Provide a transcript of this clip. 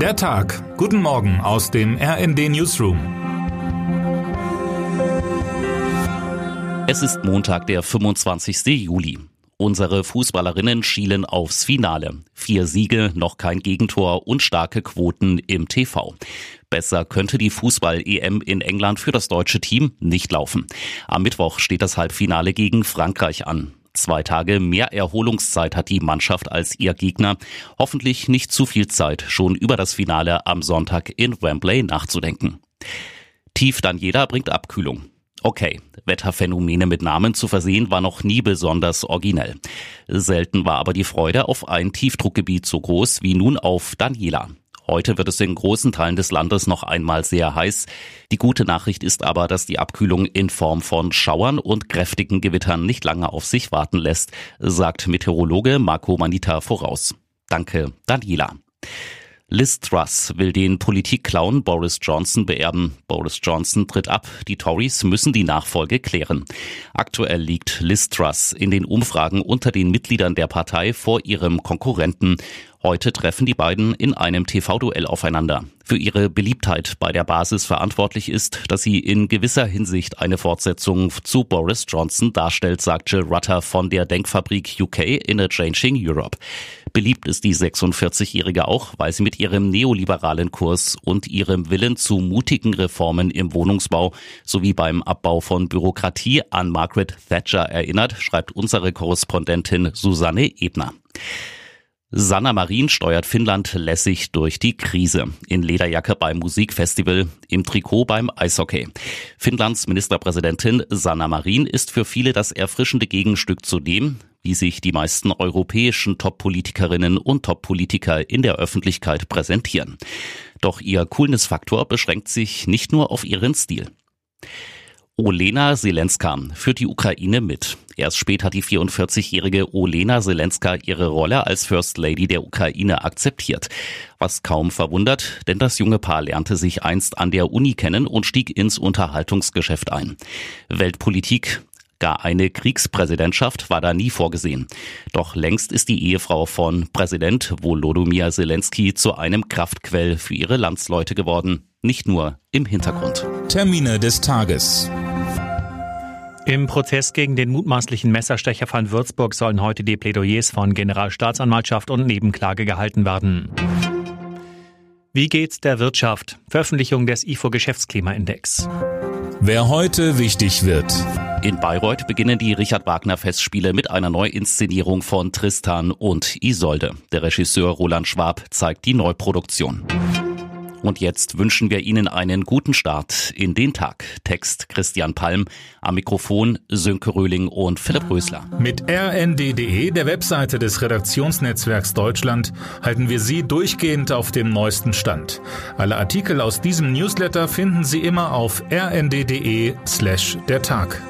Der Tag. Guten Morgen aus dem RND Newsroom. Es ist Montag, der 25. Juli. Unsere Fußballerinnen schielen aufs Finale. Vier Siege, noch kein Gegentor und starke Quoten im TV. Besser könnte die Fußball-EM in England für das deutsche Team nicht laufen. Am Mittwoch steht das Halbfinale gegen Frankreich an. Zwei Tage mehr Erholungszeit hat die Mannschaft als ihr Gegner. Hoffentlich nicht zu viel Zeit, schon über das Finale am Sonntag in Wembley nachzudenken. Tief Daniela bringt Abkühlung. Okay, Wetterphänomene mit Namen zu versehen war noch nie besonders originell. Selten war aber die Freude auf ein Tiefdruckgebiet so groß wie nun auf Daniela. Heute wird es in großen Teilen des Landes noch einmal sehr heiß. Die gute Nachricht ist aber, dass die Abkühlung in Form von Schauern und kräftigen Gewittern nicht lange auf sich warten lässt, sagt Meteorologe Marco Manita voraus. Danke, Daniela. Liz Truss will den Politikclown Boris Johnson beerben. Boris Johnson tritt ab. Die Tories müssen die Nachfolge klären. Aktuell liegt Liz Truss in den Umfragen unter den Mitgliedern der Partei vor ihrem Konkurrenten. Heute treffen die beiden in einem TV-Duell aufeinander. Für ihre Beliebtheit bei der Basis verantwortlich ist, dass sie in gewisser Hinsicht eine Fortsetzung zu Boris Johnson darstellt, sagt Jill Rutter von der Denkfabrik UK in a Changing Europe. Beliebt ist die 46-Jährige auch, weil sie mit ihrem neoliberalen Kurs und ihrem Willen zu mutigen Reformen im Wohnungsbau sowie beim Abbau von Bürokratie an Margaret Thatcher erinnert, schreibt unsere Korrespondentin Susanne Ebner. Sanna Marin steuert Finnland lässig durch die Krise. In Lederjacke beim Musikfestival, im Trikot beim Eishockey. Finnlands Ministerpräsidentin Sanna Marin ist für viele das erfrischende Gegenstück zu dem, wie sich die meisten europäischen Top-Politikerinnen und Top-Politiker in der Öffentlichkeit präsentieren. Doch ihr Coolness-Faktor beschränkt sich nicht nur auf ihren Stil. Olena Zelenska führt die Ukraine mit. Erst spät hat die 44-jährige Olena Zelenska ihre Rolle als First Lady der Ukraine akzeptiert. Was kaum verwundert, denn das junge Paar lernte sich einst an der Uni kennen und stieg ins Unterhaltungsgeschäft ein. Weltpolitik, Gar eine Kriegspräsidentschaft war da nie vorgesehen. Doch längst ist die Ehefrau von Präsident Volodymyr Zelensky zu einem Kraftquell für ihre Landsleute geworden. Nicht nur im Hintergrund. Termine des Tages. Im Prozess gegen den mutmaßlichen Messerstecher von Würzburg sollen heute die Plädoyers von Generalstaatsanwaltschaft und Nebenklage gehalten werden. Wie geht's der Wirtschaft? Veröffentlichung des IFO Geschäftsklimaindex. Wer heute wichtig wird. In Bayreuth beginnen die Richard Wagner Festspiele mit einer Neuinszenierung von Tristan und Isolde. Der Regisseur Roland Schwab zeigt die Neuproduktion. Und jetzt wünschen wir Ihnen einen guten Start in den Tag. Text Christian Palm, am Mikrofon Sönke Röhling und Philipp Rösler. Mit rnd.de, der Webseite des Redaktionsnetzwerks Deutschland, halten wir Sie durchgehend auf dem neuesten Stand. Alle Artikel aus diesem Newsletter finden Sie immer auf rnd.de slash der Tag.